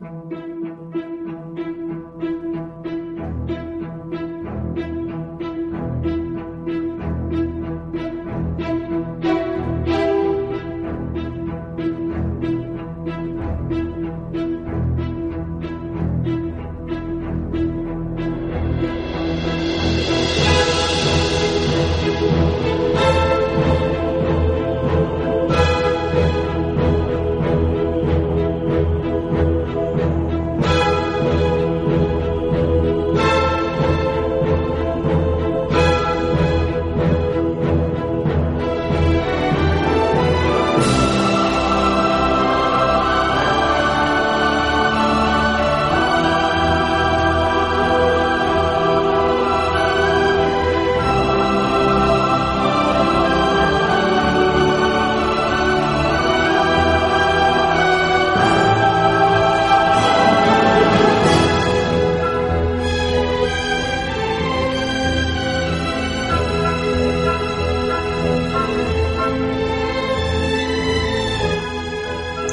うん。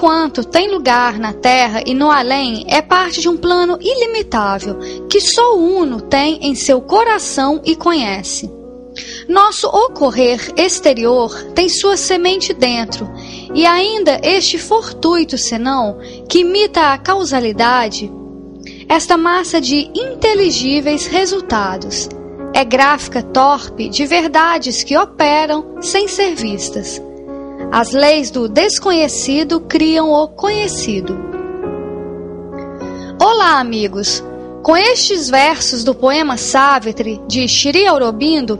Tudo quanto tem lugar na terra e no além é parte de um plano ilimitável que só o Uno tem em seu coração e conhece. Nosso ocorrer exterior tem sua semente dentro, e ainda este fortuito senão, que imita a causalidade, esta massa de inteligíveis resultados, é gráfica torpe de verdades que operam sem ser vistas. As leis do desconhecido criam o conhecido. Olá, amigos! Com estes versos do poema Savitri de Shri Aurobindo,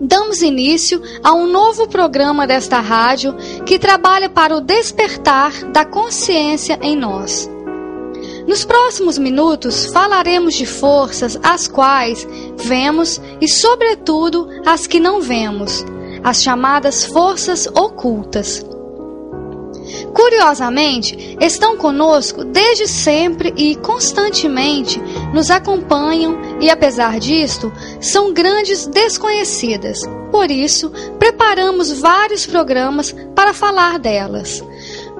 damos início a um novo programa desta rádio que trabalha para o despertar da consciência em nós. Nos próximos minutos falaremos de forças as quais vemos e, sobretudo, as que não vemos as chamadas forças ocultas. Curiosamente, estão conosco desde sempre e constantemente nos acompanham e, apesar disto, são grandes desconhecidas. Por isso, preparamos vários programas para falar delas.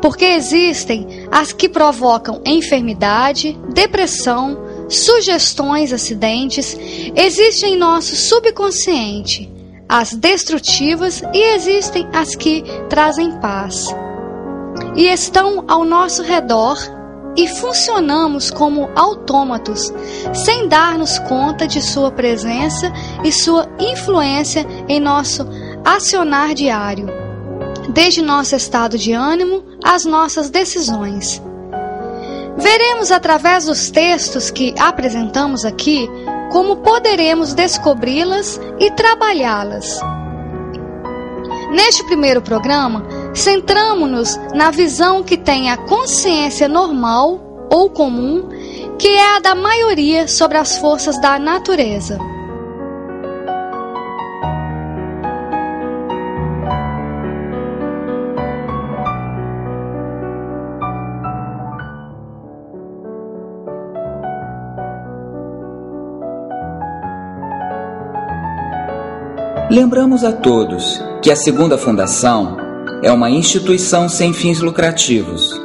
Porque existem as que provocam enfermidade, depressão, sugestões, acidentes, existem em nosso subconsciente as destrutivas e existem as que trazem paz. E estão ao nosso redor e funcionamos como autômatos, sem dar-nos conta de sua presença e sua influência em nosso acionar diário, desde nosso estado de ânimo às nossas decisões. Veremos através dos textos que apresentamos aqui como poderemos descobri-las e trabalhá-las. Neste primeiro programa, centramos-nos na visão que tem a consciência normal ou comum, que é a da maioria sobre as forças da natureza. Lembramos a todos que a Segunda Fundação é uma instituição sem fins lucrativos,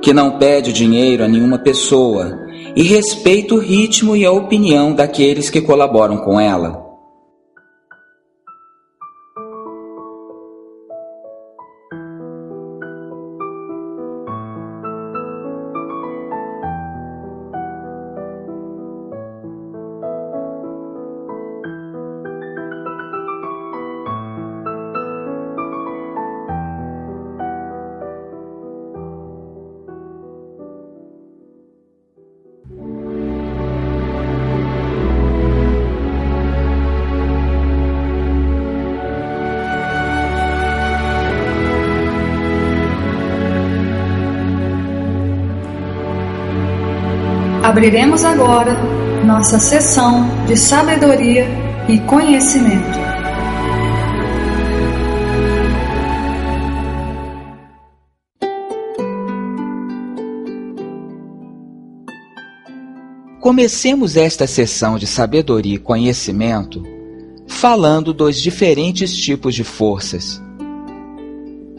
que não pede dinheiro a nenhuma pessoa e respeita o ritmo e a opinião daqueles que colaboram com ela. Abriremos agora nossa sessão de sabedoria e conhecimento. Comecemos esta sessão de sabedoria e conhecimento falando dos diferentes tipos de forças.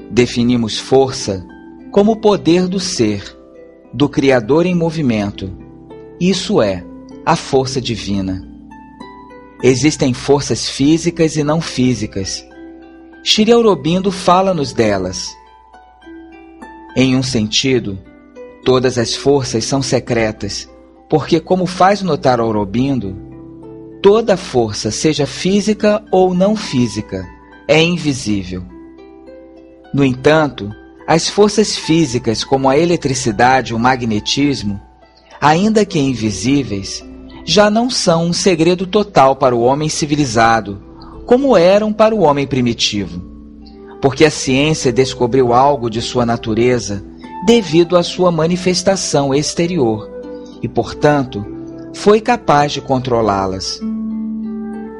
Definimos força como o poder do ser, do Criador em movimento, isso é, a força divina. Existem forças físicas e não físicas. Shri Aurobindo fala-nos delas. Em um sentido, todas as forças são secretas, porque, como faz notar Aurobindo, toda força, seja física ou não física, é invisível. No entanto, as forças físicas, como a eletricidade e o magnetismo, ainda que invisíveis, já não são um segredo total para o homem civilizado, como eram para o homem primitivo. Porque a ciência descobriu algo de sua natureza devido à sua manifestação exterior e, portanto, foi capaz de controlá-las.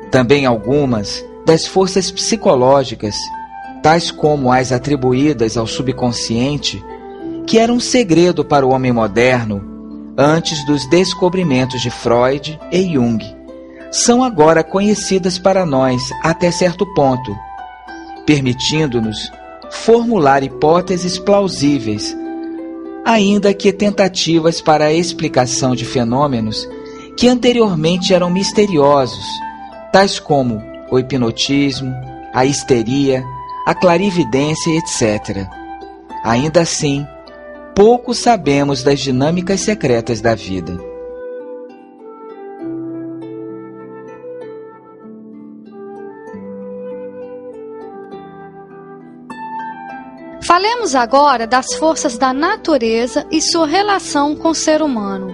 Também algumas das forças psicológicas, tais como as atribuídas ao subconsciente, que eram um segredo para o homem moderno antes dos descobrimentos de Freud e Jung, são agora conhecidas para nós até certo ponto, permitindo-nos formular hipóteses plausíveis, ainda que tentativas para a explicação de fenômenos que anteriormente eram misteriosos, tais como o hipnotismo, a histeria, a clarividência, etc. Ainda assim, pouco sabemos das dinâmicas secretas da vida. Falemos agora das forças da natureza e sua relação com o ser humano.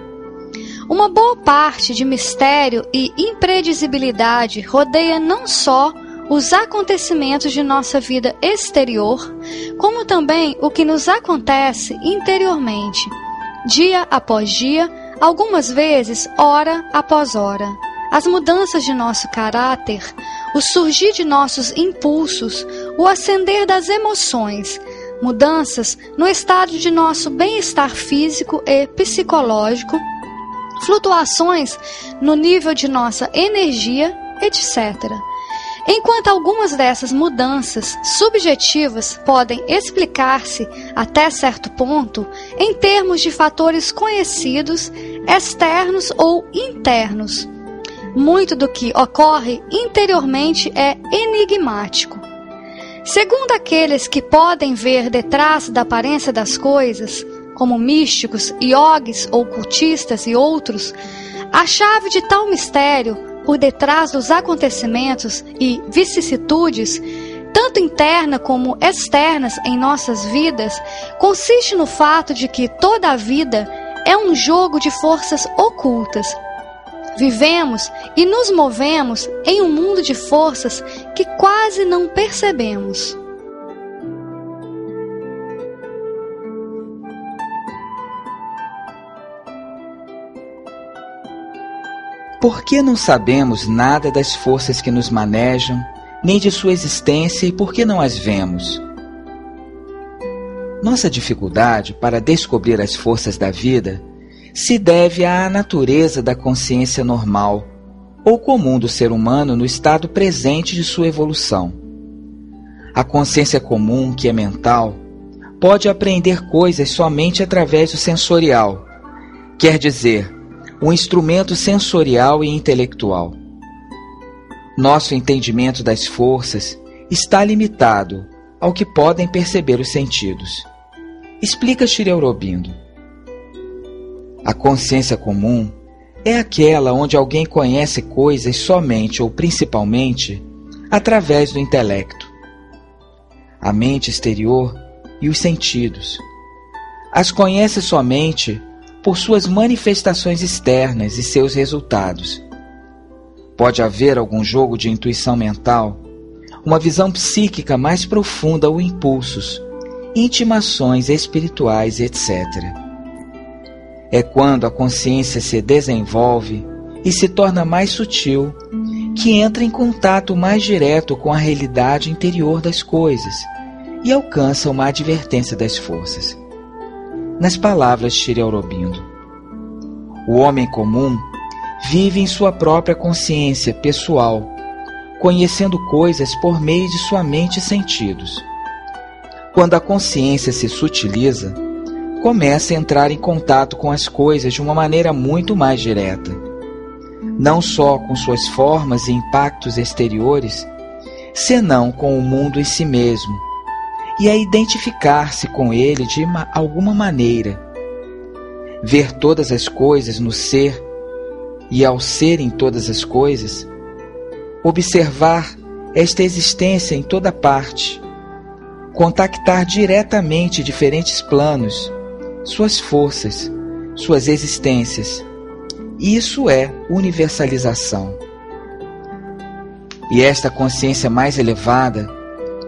Uma boa parte de mistério e imprevisibilidade rodeia não só os acontecimentos de nossa vida exterior, como também o que nos acontece interiormente, dia após dia, algumas vezes hora após hora. As mudanças de nosso caráter, o surgir de nossos impulsos, o ascender das emoções, mudanças no estado de nosso bem-estar físico e psicológico, flutuações no nível de nossa energia, etc. Enquanto algumas dessas mudanças subjetivas podem explicar-se até certo ponto em termos de fatores conhecidos, externos ou internos, muito do que ocorre interiormente é enigmático. Segundo aqueles que podem ver detrás da aparência das coisas, como místicos, iogues ou cultistas e outros, a chave de tal mistério por detrás dos acontecimentos e vicissitudes, tanto interna como externas em nossas vidas, consiste no fato de que toda a vida é um jogo de forças ocultas. Vivemos e nos movemos em um mundo de forças que quase não percebemos. Por que não sabemos nada das forças que nos manejam, nem de sua existência e por que não as vemos? Nossa dificuldade para descobrir as forças da vida se deve à natureza da consciência normal ou comum do ser humano no estado presente de sua evolução. A consciência comum, que é mental, pode aprender coisas somente através do sensorial, quer dizer, um instrumento sensorial e intelectual. Nosso entendimento das forças está limitado ao que podem perceber os sentidos. Explica Shri Aurobindo. A consciência comum é aquela onde alguém conhece coisas somente ou principalmente através do intelecto, a mente exterior e os sentidos. As conhece somente por suas manifestações externas e seus resultados. Pode haver algum jogo de intuição mental, uma visão psíquica mais profunda ou impulsos, intimações espirituais, etc. É quando a consciência se desenvolve e se torna mais sutil que entra em contato mais direto com a realidade interior das coisas e alcança uma advertência das forças. Nas palavras de Shri Aurobindo, o homem comum vive em sua própria consciência pessoal, conhecendo coisas por meio de sua mente e sentidos. Quando a consciência se sutiliza, começa a entrar em contato com as coisas de uma maneira muito mais direta não só com suas formas e impactos exteriores, senão com o mundo em si mesmo, e a identificar-se com ele de alguma maneira. Ver todas as coisas no ser e ao ser em todas as coisas, observar esta existência em toda parte, contactar diretamente diferentes planos, suas forças, suas existências isso é universalização. E esta consciência mais elevada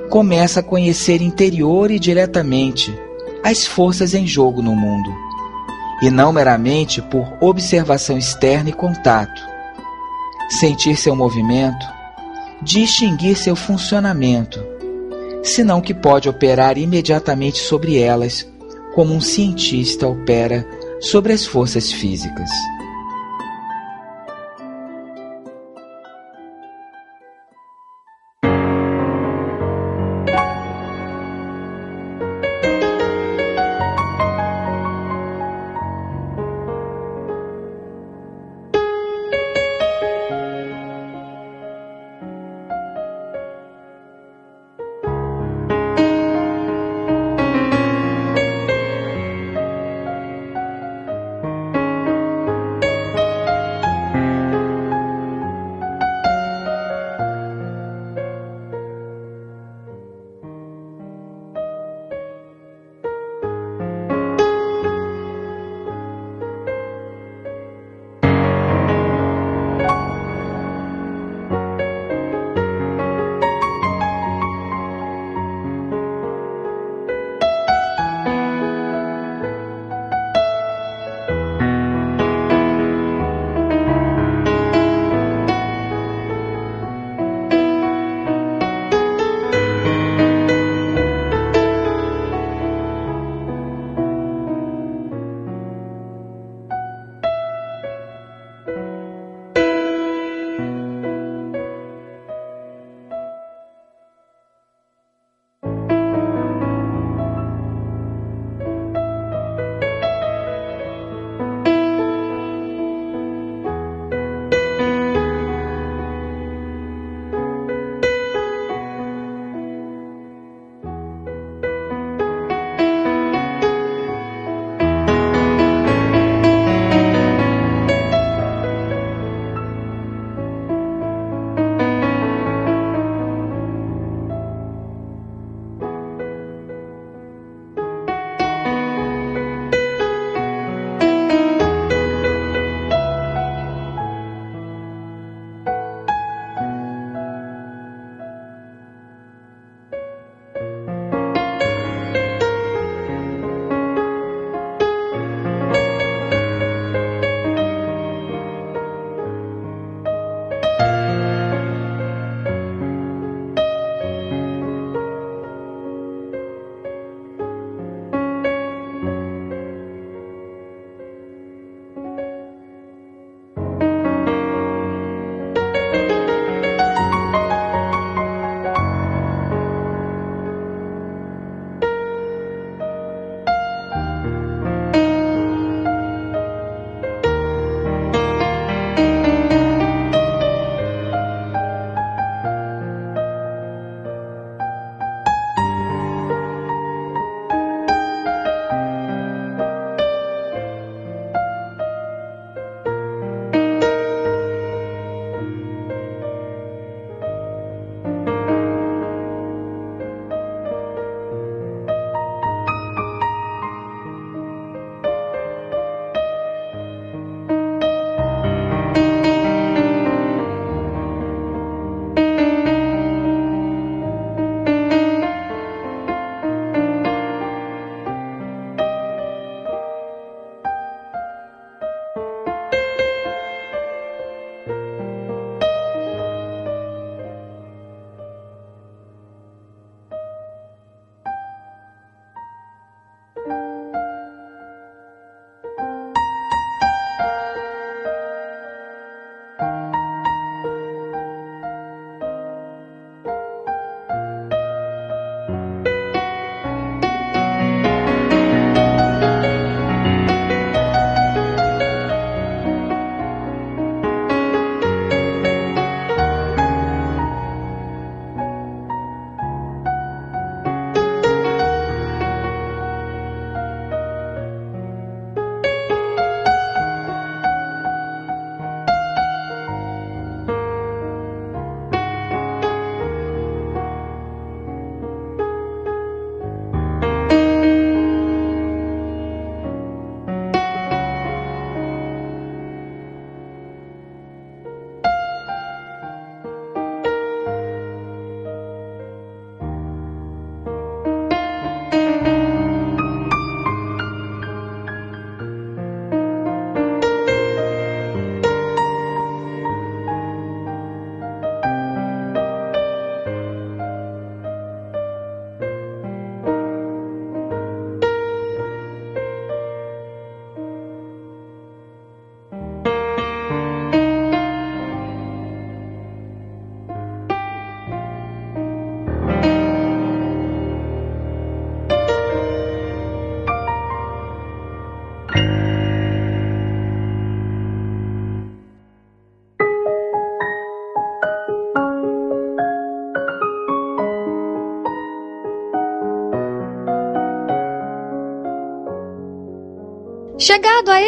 começa a conhecer interior e diretamente as forças em jogo no mundo, e não meramente por observação externa e contato. Sentir seu movimento, distinguir seu funcionamento, senão que pode operar imediatamente sobre elas, como um cientista opera sobre as forças físicas.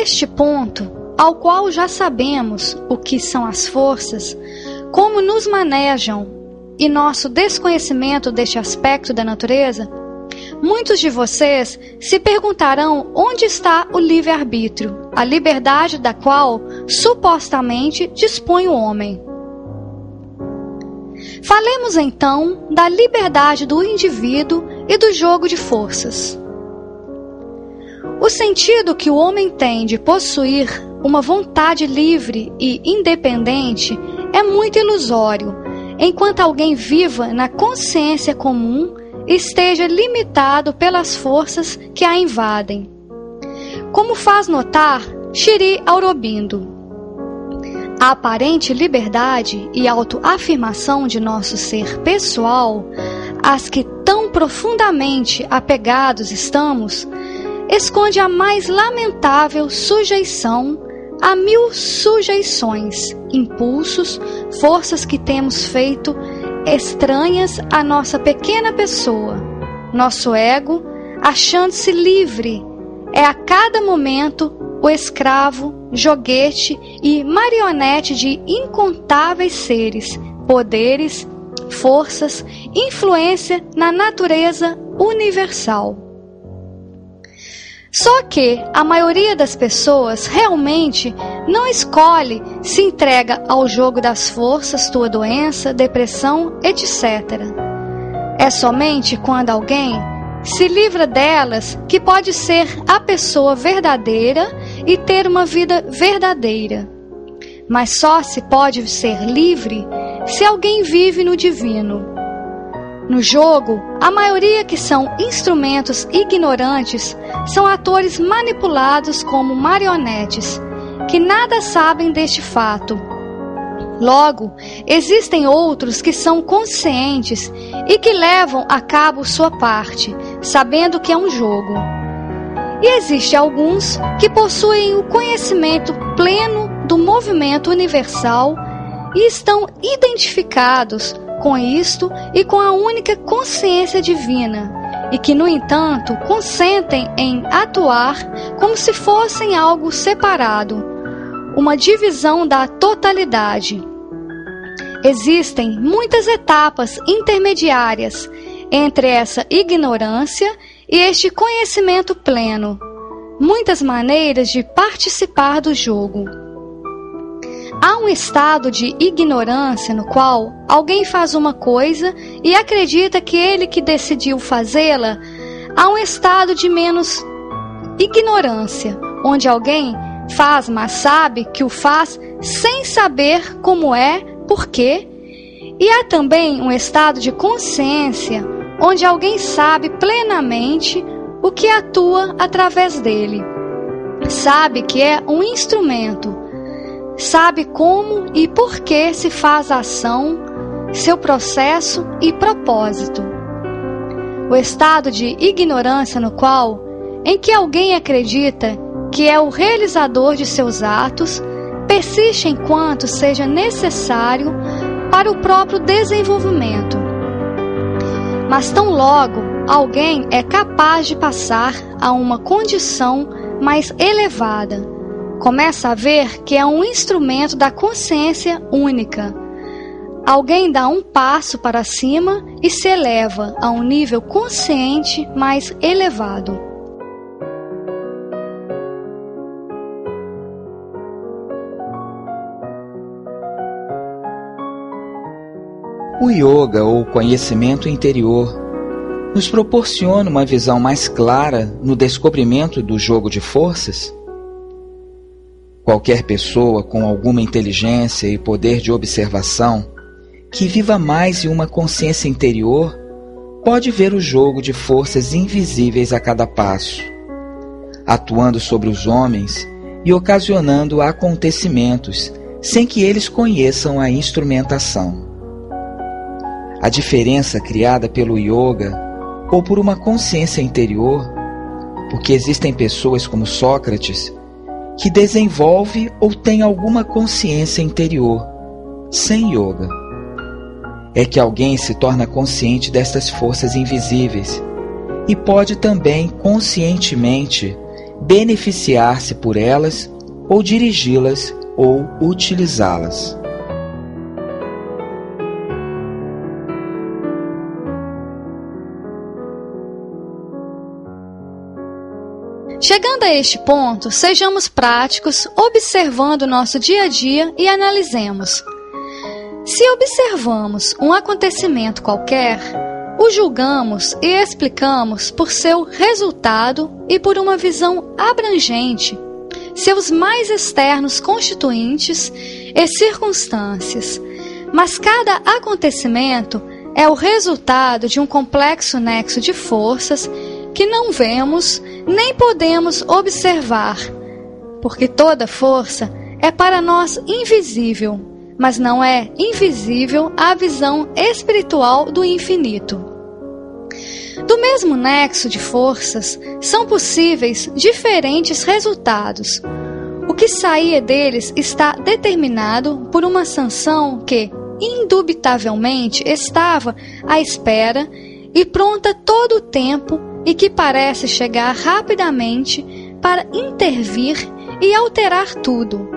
Chegado a este ponto, ao qual já sabemos o que são as forças, como nos manejam e nosso desconhecimento deste aspecto da natureza, muitos de vocês se perguntarão onde está o livre-arbítrio, a liberdade da qual supostamente dispõe o homem. Falemos então da liberdade do indivíduo e do jogo de forças. O sentido que o homem tem de possuir uma vontade livre e independente é muito ilusório, enquanto alguém viva na consciência comum esteja limitado pelas forças que a invadem. Como faz notar Shiri Aurobindo, a aparente liberdade e autoafirmação de nosso ser pessoal, as que tão profundamente apegados estamos, esconde a mais lamentável sujeição a mil sujeições, impulsos, forças que temos feito estranhas à nossa pequena pessoa. Nosso ego, achando-se livre, é a cada momento o escravo, joguete e marionete de incontáveis seres, poderes, forças, influência na natureza universal. Só que a maioria das pessoas realmente não escolhe se entrega ao jogo das forças, tua doença, depressão, etc. É somente quando alguém se livra delas que pode ser a pessoa verdadeira e ter uma vida verdadeira. Mas só se pode ser livre se alguém vive no divino. No jogo, a maioria que são instrumentos ignorantes são atores manipulados como marionetes, que nada sabem deste fato. Logo, existem outros que são conscientes e que levam a cabo sua parte, sabendo que é um jogo. E existem alguns que possuem o conhecimento pleno do movimento universal e estão identificados com isto e com a única consciência divina, e que, no entanto, consentem em atuar como se fossem algo separado, uma divisão da totalidade. Existem muitas etapas intermediárias entre essa ignorância e este conhecimento pleno, muitas maneiras de participar do jogo. Há um estado de ignorância no qual alguém faz uma coisa e acredita que ele que decidiu fazê-la. Há um estado de menos ignorância, onde alguém faz, mas sabe que o faz sem saber como é, por quê. E há também um estado de consciência, onde alguém sabe plenamente o que atua através dele. Sabe que é um instrumento sabe como e por que se faz a ação, seu processo e propósito. O estado de ignorância no qual, em que alguém acredita que é o realizador de seus atos, persiste enquanto seja necessário para o próprio desenvolvimento. Mas tão logo alguém é capaz de passar a uma condição mais elevada, começa a ver que é um instrumento da consciência única. Alguém dá um passo para cima e se eleva a um nível consciente mais elevado. O yoga ou conhecimento interior nos proporciona uma visão mais clara no descobrimento do jogo de forças Qualquer pessoa com alguma inteligência e poder de observação que viva mais em uma consciência interior pode ver o jogo de forças invisíveis a cada passo, atuando sobre os homens e ocasionando acontecimentos sem que eles conheçam a instrumentação. A diferença criada pelo yoga ou por uma consciência interior, porque existem pessoas como Sócrates que desenvolve ou tem alguma consciência interior, sem yoga. É que alguém se torna consciente destas forças invisíveis e pode também conscientemente beneficiar-se por elas ou dirigi-las ou utilizá-las. Chegando a este ponto, sejamos práticos, observando o nosso dia a dia e analisemos. Se observamos um acontecimento qualquer, o julgamos e explicamos por seu resultado e por uma visão abrangente, seus mais externos constituintes e circunstâncias. Mas cada acontecimento é o resultado de um complexo nexo de forças que não vemos nem podemos observar, porque toda força é para nós invisível, mas não é invisível à visão espiritual do infinito. Do mesmo nexo de forças, são possíveis diferentes resultados. O que saía deles está determinado por uma sanção que, indubitavelmente, estava à espera e pronta todo o tempo e que parece chegar rapidamente para intervir e alterar tudo.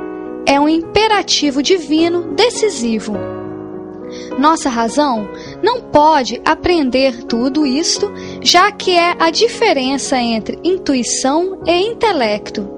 É um imperativo divino decisivo. Nossa razão não pode aprender tudo isto, já que é a diferença entre intuição e intelecto,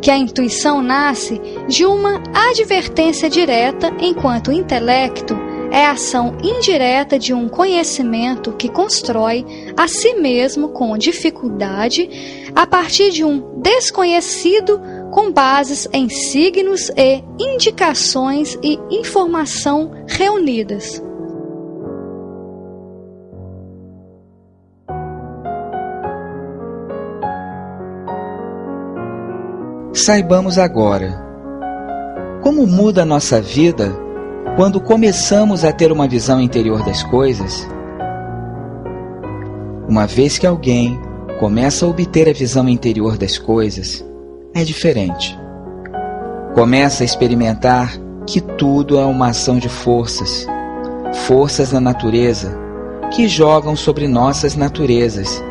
que a intuição nasce de uma advertência direta, enquanto o intelecto é a ação indireta de um conhecimento que constrói a si mesmo com dificuldade a partir de um desconhecido com bases em signos e indicações e informação reunidas. Saibamos agora como muda a nossa vida quando começamos a ter uma visão interior das coisas. Uma vez que alguém começa a obter a visão interior das coisas, é diferente. Começa a experimentar que tudo é uma ação de forças, forças da natureza, que jogam sobre nossas naturezas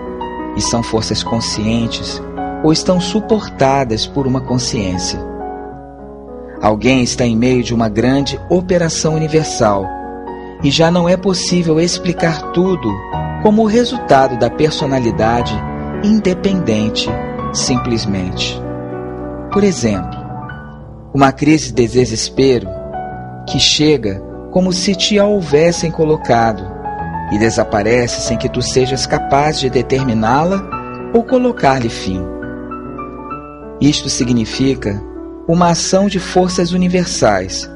e são forças conscientes ou estão suportadas por uma consciência. Alguém está em meio de uma grande operação universal e já não é possível explicar tudo como resultado da personalidade independente, simplesmente. Por exemplo, uma crise de desespero que chega como se te a houvessem colocado e desaparece sem que tu sejas capaz de determiná-la ou colocar-lhe fim. Isto significa uma ação de forças universais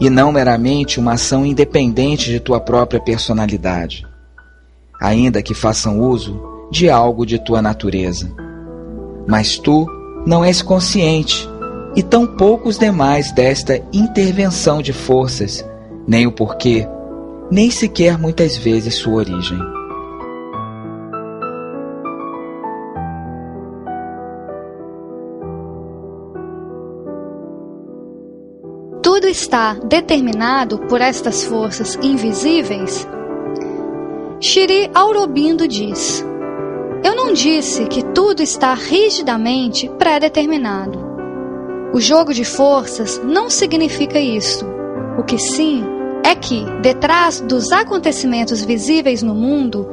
e não meramente uma ação independente de tua própria personalidade, ainda que façam uso de algo de tua natureza. Mas tu não és consciente, e tão poucos demais desta intervenção de forças, nem o porquê, nem sequer muitas vezes sua origem. Está determinado por estas forças invisíveis? Shri Aurobindo diz: eu não disse que tudo está rigidamente pré-determinado. O jogo de forças não significa isso. O que sim é que, detrás dos acontecimentos visíveis no mundo,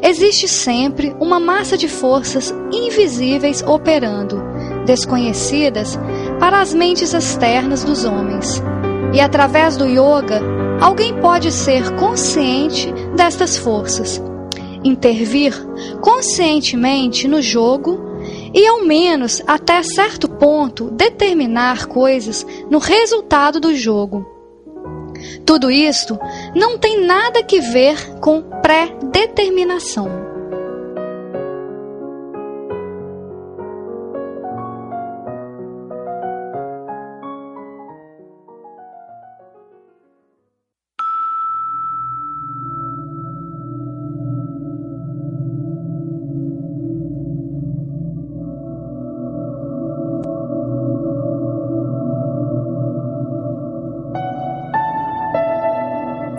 existe sempre uma massa de forças invisíveis operando, desconhecidas para as mentes externas dos homens. E através do yoga, alguém pode ser consciente destas forças intervir conscientemente no jogo e, ao menos até certo ponto, determinar coisas no resultado do jogo. Tudo isto não tem nada que ver com pré-determinação.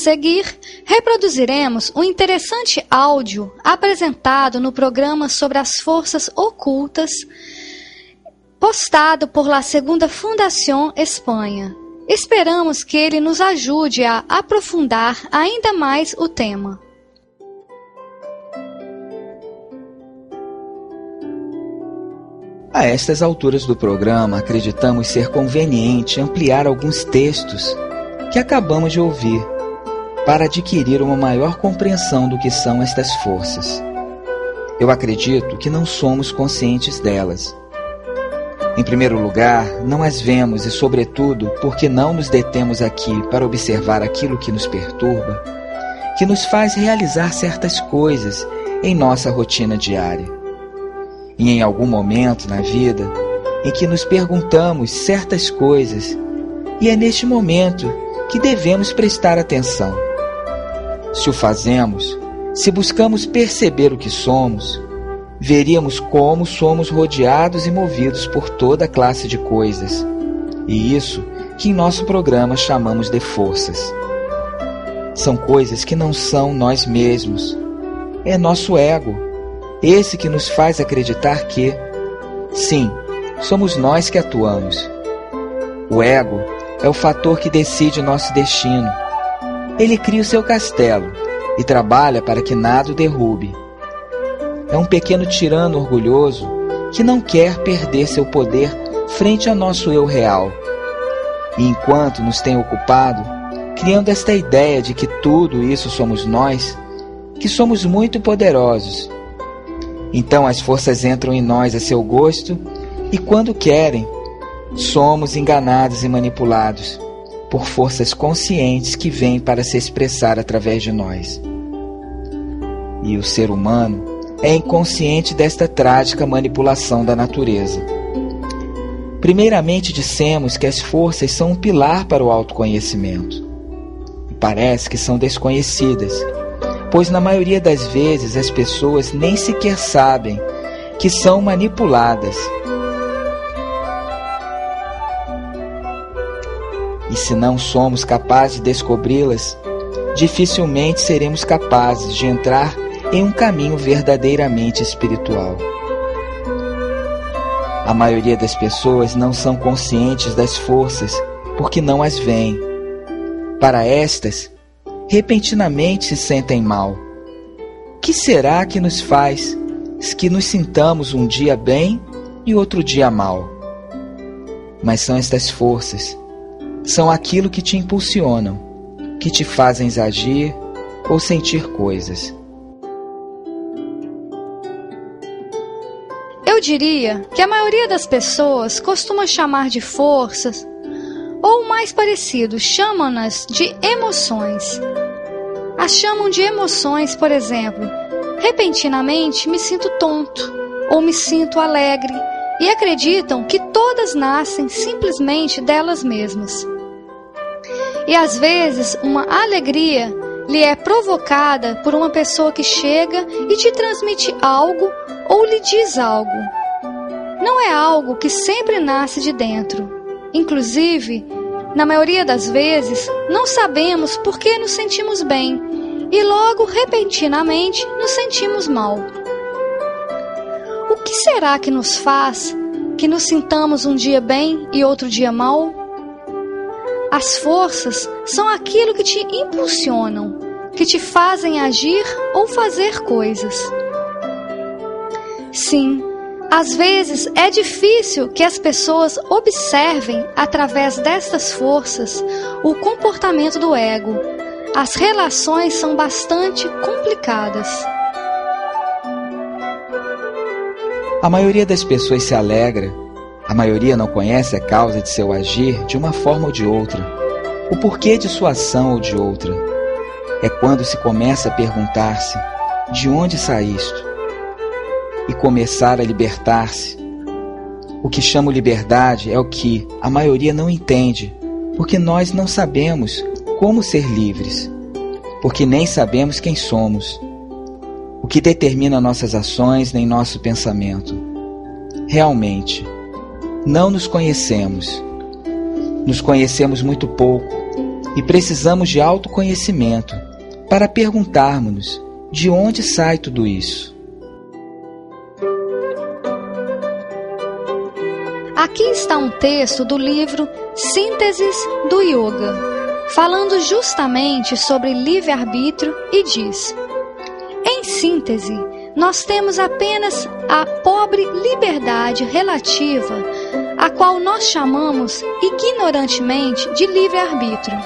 seguir, reproduziremos um interessante áudio apresentado no programa sobre as forças ocultas, postado por La Segunda Fundação Espanha. Esperamos que ele nos ajude a aprofundar ainda mais o tema. A estas alturas do programa, acreditamos ser conveniente ampliar alguns textos que acabamos de ouvir para adquirir uma maior compreensão do que são estas forças. Eu acredito que não somos conscientes delas. Em primeiro lugar, não as vemos e, sobretudo, porque não nos detemos aqui para observar aquilo que nos perturba, que nos faz realizar certas coisas em nossa rotina diária. E em algum momento na vida em que nos perguntamos certas coisas, e é neste momento que devemos prestar atenção. Se o fazemos, se buscamos perceber o que somos, veríamos como somos rodeados e movidos por toda classe de coisas. E isso que em nosso programa chamamos de forças. São coisas que não são nós mesmos. É nosso ego, esse que nos faz acreditar que, sim, somos nós que atuamos. O ego é o fator que decide nosso destino ele cria o seu castelo e trabalha para que nada o derrube. É um pequeno tirano orgulhoso que não quer perder seu poder frente ao nosso eu real. E enquanto nos tem ocupado, criando esta ideia de que tudo isso somos nós, que somos muito poderosos. Então as forças entram em nós a seu gosto e, quando querem, somos enganados e manipulados por forças conscientes que vêm para se expressar através de nós. E o ser humano é inconsciente desta trágica manipulação da natureza. Primeiramente, dissemos que as forças são um pilar para o autoconhecimento. E parece que são desconhecidas, pois na maioria das vezes as pessoas nem sequer sabem que são manipuladas. E se não somos capazes de descobri-las, dificilmente seremos capazes de entrar em um caminho verdadeiramente espiritual. A maioria das pessoas não são conscientes das forças porque não as veem. Para estas, repentinamente se sentem mal. Que será que nos faz que nos sintamos um dia bem e outro dia mal? Mas são estas forças, são aquilo que te impulsionam, que te fazem agir ou sentir coisas. Eu diria que a maioria das pessoas costuma chamar de forças, ou mais parecido, chamam-nas de emoções. As chamam de emoções, por exemplo, repentinamente me sinto tonto ou me sinto alegre e acreditam que todas nascem simplesmente delas mesmas. E às vezes uma alegria lhe é provocada por uma pessoa que chega e te transmite algo ou lhe diz algo. Não é algo que sempre nasce de dentro. Inclusive, na maioria das vezes, não sabemos por que nos sentimos bem e logo, repentinamente, nos sentimos mal. O que será que nos faz que nos sintamos um dia bem e outro dia mal? As forças são aquilo que te impulsionam, que te fazem agir ou fazer coisas. Sim, às vezes é difícil que as pessoas observem, através destas forças, o comportamento do ego. As relações são bastante complicadas. A maioria das pessoas se alegra a maioria não conhece a causa de seu agir de uma forma ou de outra, o porquê de sua ação ou de outra. É quando se começa a perguntar-se: de onde saíste? E começar a libertar-se. O que chamo liberdade é o que a maioria não entende, porque nós não sabemos como ser livres, porque nem sabemos quem somos, o que determina nossas ações nem nosso pensamento. Realmente, não nos conhecemos. Nos conhecemos muito pouco e precisamos de autoconhecimento para perguntarmos-nos de onde sai tudo isso. Aqui está um texto do livro Sínteses do Yoga, falando justamente sobre livre-arbítrio e diz: Em síntese, nós temos apenas a pobre liberdade relativa, a qual nós chamamos ignorantemente de livre-arbítrio.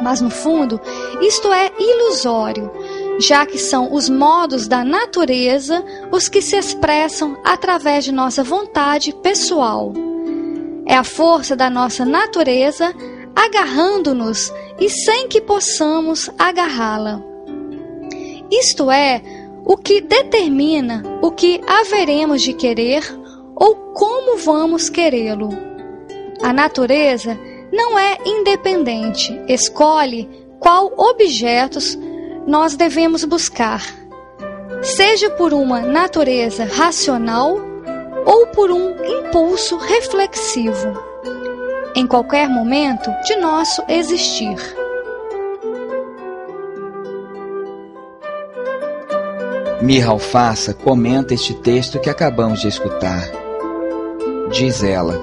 Mas no fundo, isto é ilusório, já que são os modos da natureza os que se expressam através de nossa vontade pessoal. É a força da nossa natureza agarrando-nos e sem que possamos agarrá-la. Isto é, o que determina o que haveremos de querer ou como vamos querê-lo. A natureza não é independente, escolhe qual objetos nós devemos buscar, seja por uma natureza racional ou por um impulso reflexivo, em qualquer momento de nosso existir. Mirra Alfaça comenta este texto que acabamos de escutar. Diz ela: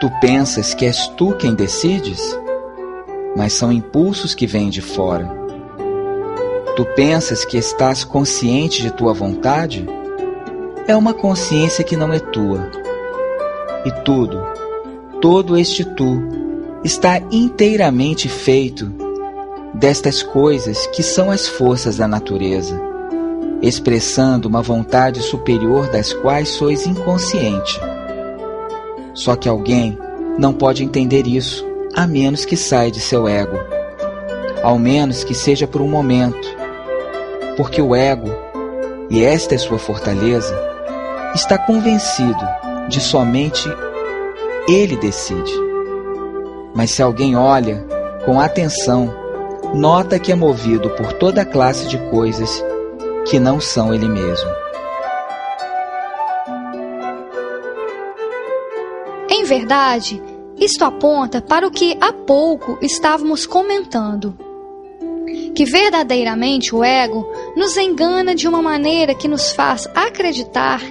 Tu pensas que és tu quem decides? Mas são impulsos que vêm de fora. Tu pensas que estás consciente de tua vontade? É uma consciência que não é tua. E tudo, todo este tu, está inteiramente feito destas coisas que são as forças da natureza, expressando uma vontade superior das quais sois inconsciente. Só que alguém não pode entender isso a menos que saia de seu ego, ao menos que seja por um momento, porque o ego, e esta é sua fortaleza, está convencido de somente ele decide. Mas se alguém olha com atenção, nota que é movido por toda classe de coisas que não são ele mesmo. Em verdade, isto aponta para o que há pouco estávamos comentando. Que verdadeiramente o ego nos engana de uma maneira que nos faz acreditar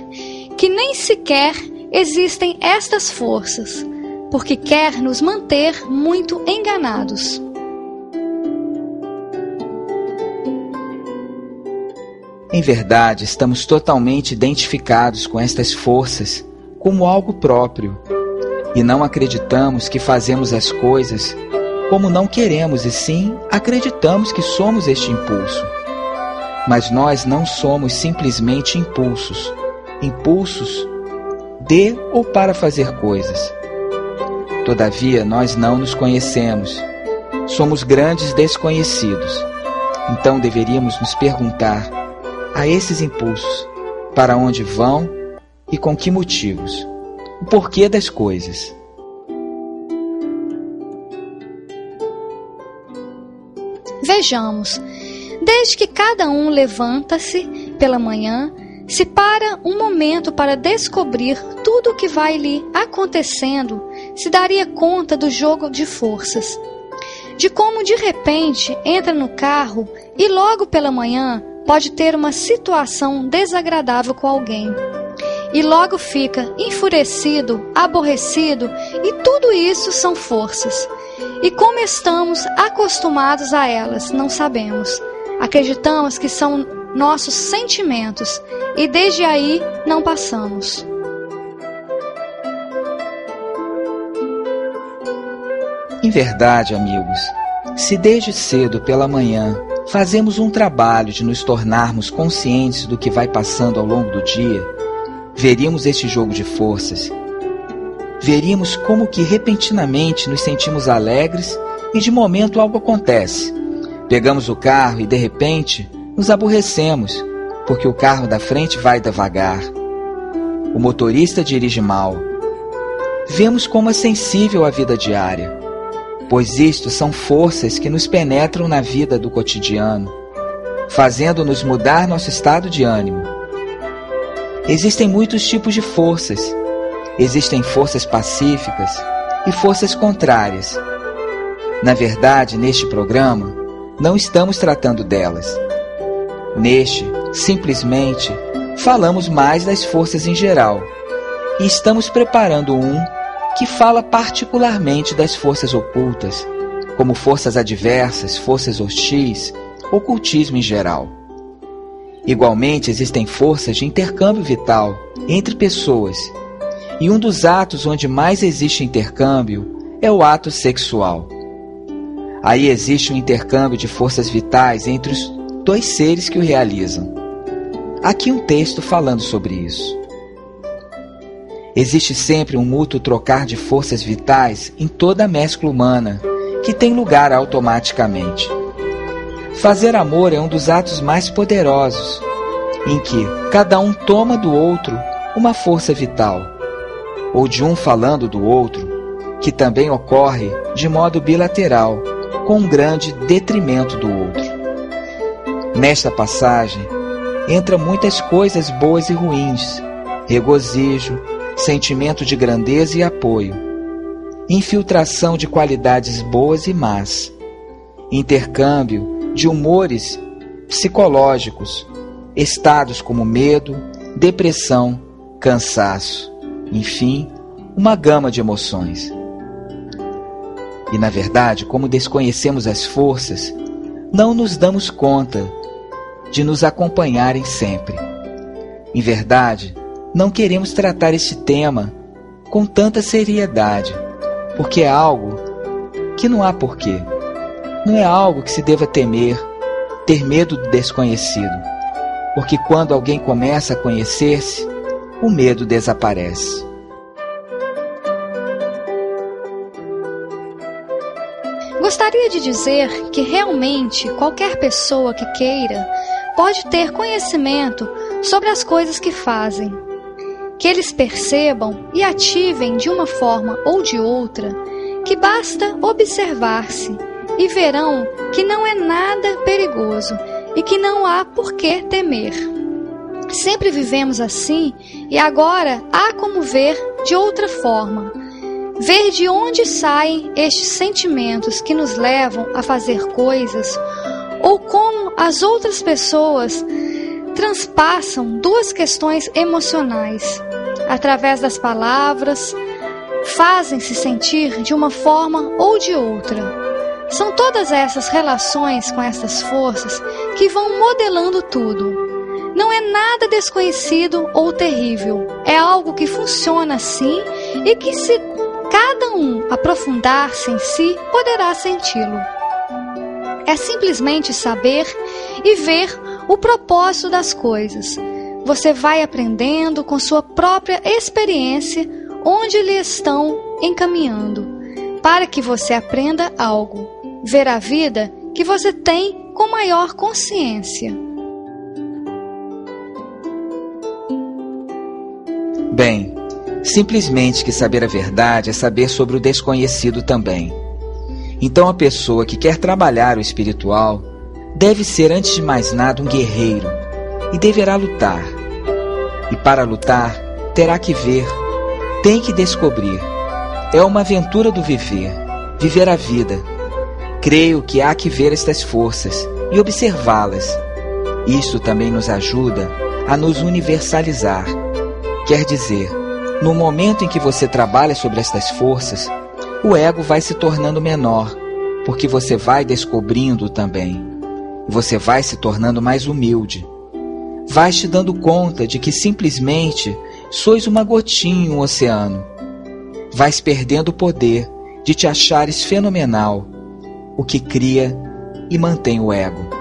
que nem sequer existem estas forças, porque quer nos manter muito enganados. Em verdade, estamos totalmente identificados com estas forças como algo próprio e não acreditamos que fazemos as coisas como não queremos, e sim acreditamos que somos este impulso. Mas nós não somos simplesmente impulsos, impulsos de ou para fazer coisas. Todavia, nós não nos conhecemos. Somos grandes desconhecidos. Então deveríamos nos perguntar a esses impulsos para onde vão e com que motivos o porquê das coisas. Vejamos, desde que cada um levanta-se pela manhã, se para um momento para descobrir tudo o que vai lhe acontecendo, se daria conta do jogo de forças. De como de repente entra no carro e logo pela manhã pode ter uma situação desagradável com alguém e logo fica enfurecido, aborrecido, e tudo isso são forças. E como estamos acostumados a elas, não sabemos. Acreditamos que são nossos sentimentos e desde aí não passamos. Em verdade, amigos, se desde cedo pela manhã fazemos um trabalho de nos tornarmos conscientes do que vai passando ao longo do dia, veríamos este jogo de forças. Veríamos como que repentinamente nos sentimos alegres e de momento algo acontece. Pegamos o carro e de repente nos aborrecemos, porque o carro da frente vai devagar. O motorista dirige mal. Vemos como é sensível a vida diária, pois isto são forças que nos penetram na vida do cotidiano, fazendo-nos mudar nosso estado de ânimo Existem muitos tipos de forças. Existem forças pacíficas e forças contrárias. Na verdade, neste programa, não estamos tratando delas. Neste, simplesmente, falamos mais das forças em geral e estamos preparando um que fala particularmente das forças ocultas, como forças adversas, forças hostis, ocultismo em geral. Igualmente, existem forças de intercâmbio vital entre pessoas, e um dos atos onde mais existe intercâmbio é o ato sexual. Aí existe um intercâmbio de forças vitais entre os dois seres que o realizam. Aqui um texto falando sobre isso. Existe sempre um mútuo trocar de forças vitais em toda a mescla humana, que tem lugar automaticamente. Fazer amor é um dos atos mais poderosos, em que cada um toma do outro uma força vital, ou de um falando do outro, que também ocorre de modo bilateral, com um grande detrimento do outro. Nesta passagem, entra muitas coisas boas e ruins, regozijo, sentimento de grandeza e apoio, infiltração de qualidades boas e más, intercâmbio de humores psicológicos, estados como medo, depressão, cansaço, enfim, uma gama de emoções. E na verdade, como desconhecemos as forças, não nos damos conta de nos acompanharem sempre. Em verdade, não queremos tratar este tema com tanta seriedade, porque é algo que não há porquê. Não é algo que se deva temer, ter medo do desconhecido, porque quando alguém começa a conhecer-se, o medo desaparece. Gostaria de dizer que realmente qualquer pessoa que queira pode ter conhecimento sobre as coisas que fazem. Que eles percebam e ativem de uma forma ou de outra que basta observar-se e verão que não é nada perigoso e que não há por que temer. Sempre vivemos assim e agora há como ver de outra forma. Ver de onde saem estes sentimentos que nos levam a fazer coisas ou como as outras pessoas transpassam duas questões emocionais através das palavras, fazem-se sentir de uma forma ou de outra. São todas essas relações com essas forças que vão modelando tudo. Não é nada desconhecido ou terrível, é algo que funciona assim e que, se cada um aprofundar-se em si, poderá senti-lo. É simplesmente saber e ver o propósito das coisas. Você vai aprendendo com sua própria experiência onde lhe estão encaminhando, para que você aprenda algo, ver a vida que você tem com maior consciência. Bem, simplesmente que saber a verdade é saber sobre o desconhecido também. Então a pessoa que quer trabalhar o espiritual deve ser, antes de mais nada, um guerreiro e deverá lutar. E para lutar, terá que ver, tem que descobrir. É uma aventura do viver, viver a vida. Creio que há que ver estas forças e observá-las. Isto também nos ajuda a nos universalizar. Quer dizer, no momento em que você trabalha sobre estas forças, o ego vai se tornando menor, porque você vai descobrindo também. Você vai se tornando mais humilde. Vai te dando conta de que simplesmente sois uma gotinha em um oceano. Vais perdendo o poder de te achares fenomenal, o que cria e mantém o ego.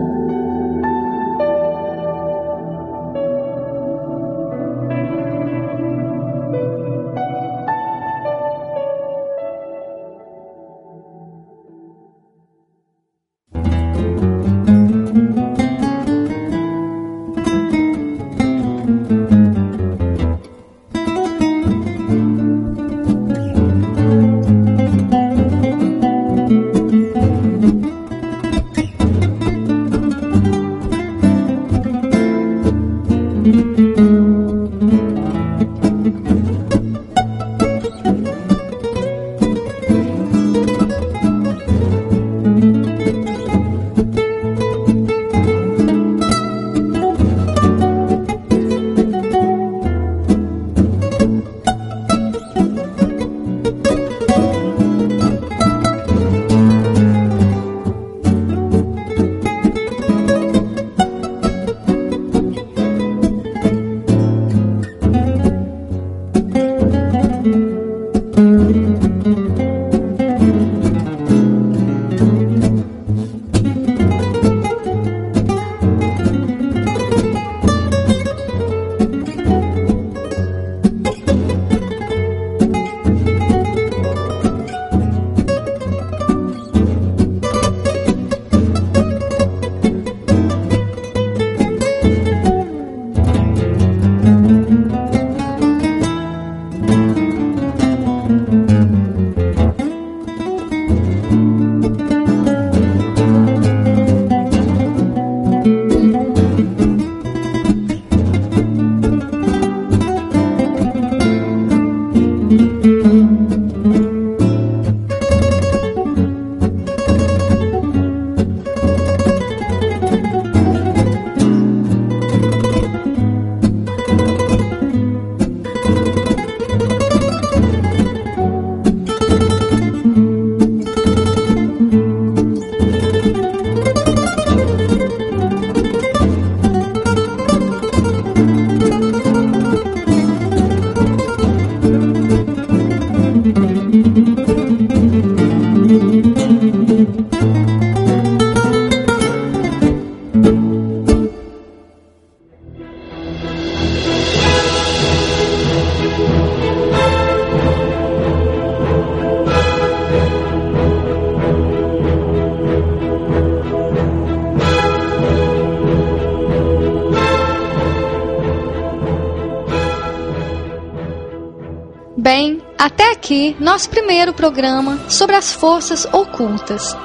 nosso primeiro programa sobre as forças ocultas.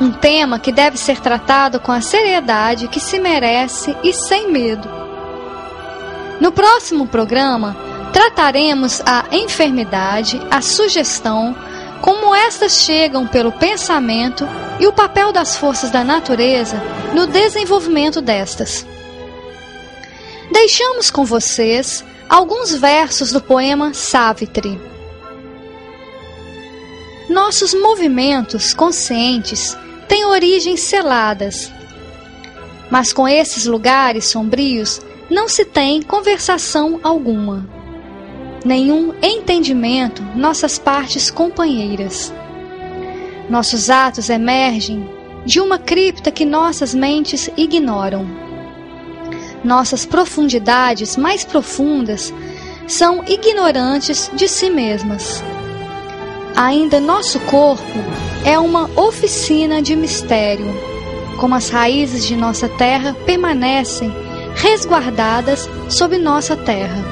Um tema que deve ser tratado com a seriedade que se merece e sem medo. No próximo programa, trataremos a enfermidade, a sugestão, como estas chegam pelo pensamento e o papel das forças da natureza no desenvolvimento destas. Deixamos com vocês alguns versos do poema Savitri. Nossos movimentos conscientes têm origens seladas, mas com esses lugares sombrios não se tem conversação alguma, nenhum entendimento nossas partes companheiras. Nossos atos emergem de uma cripta que nossas mentes ignoram nossas profundidades mais profundas são ignorantes de si mesmas. Ainda nosso corpo é uma oficina de mistério, como as raízes de nossa terra permanecem resguardadas sob nossa terra.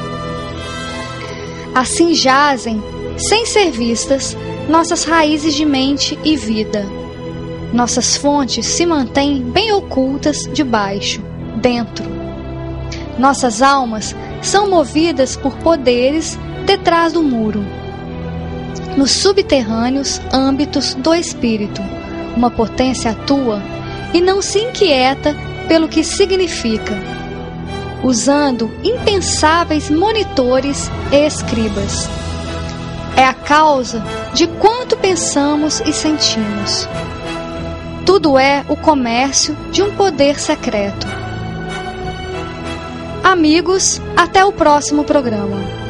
Assim jazem, sem ser vistas, nossas raízes de mente e vida. Nossas fontes se mantêm bem ocultas debaixo, dentro nossas almas são movidas por poderes detrás do muro. Nos subterrâneos âmbitos do espírito, uma potência atua e não se inquieta pelo que significa, usando impensáveis monitores e escribas. É a causa de quanto pensamos e sentimos. Tudo é o comércio de um poder secreto Amigos, até o próximo programa.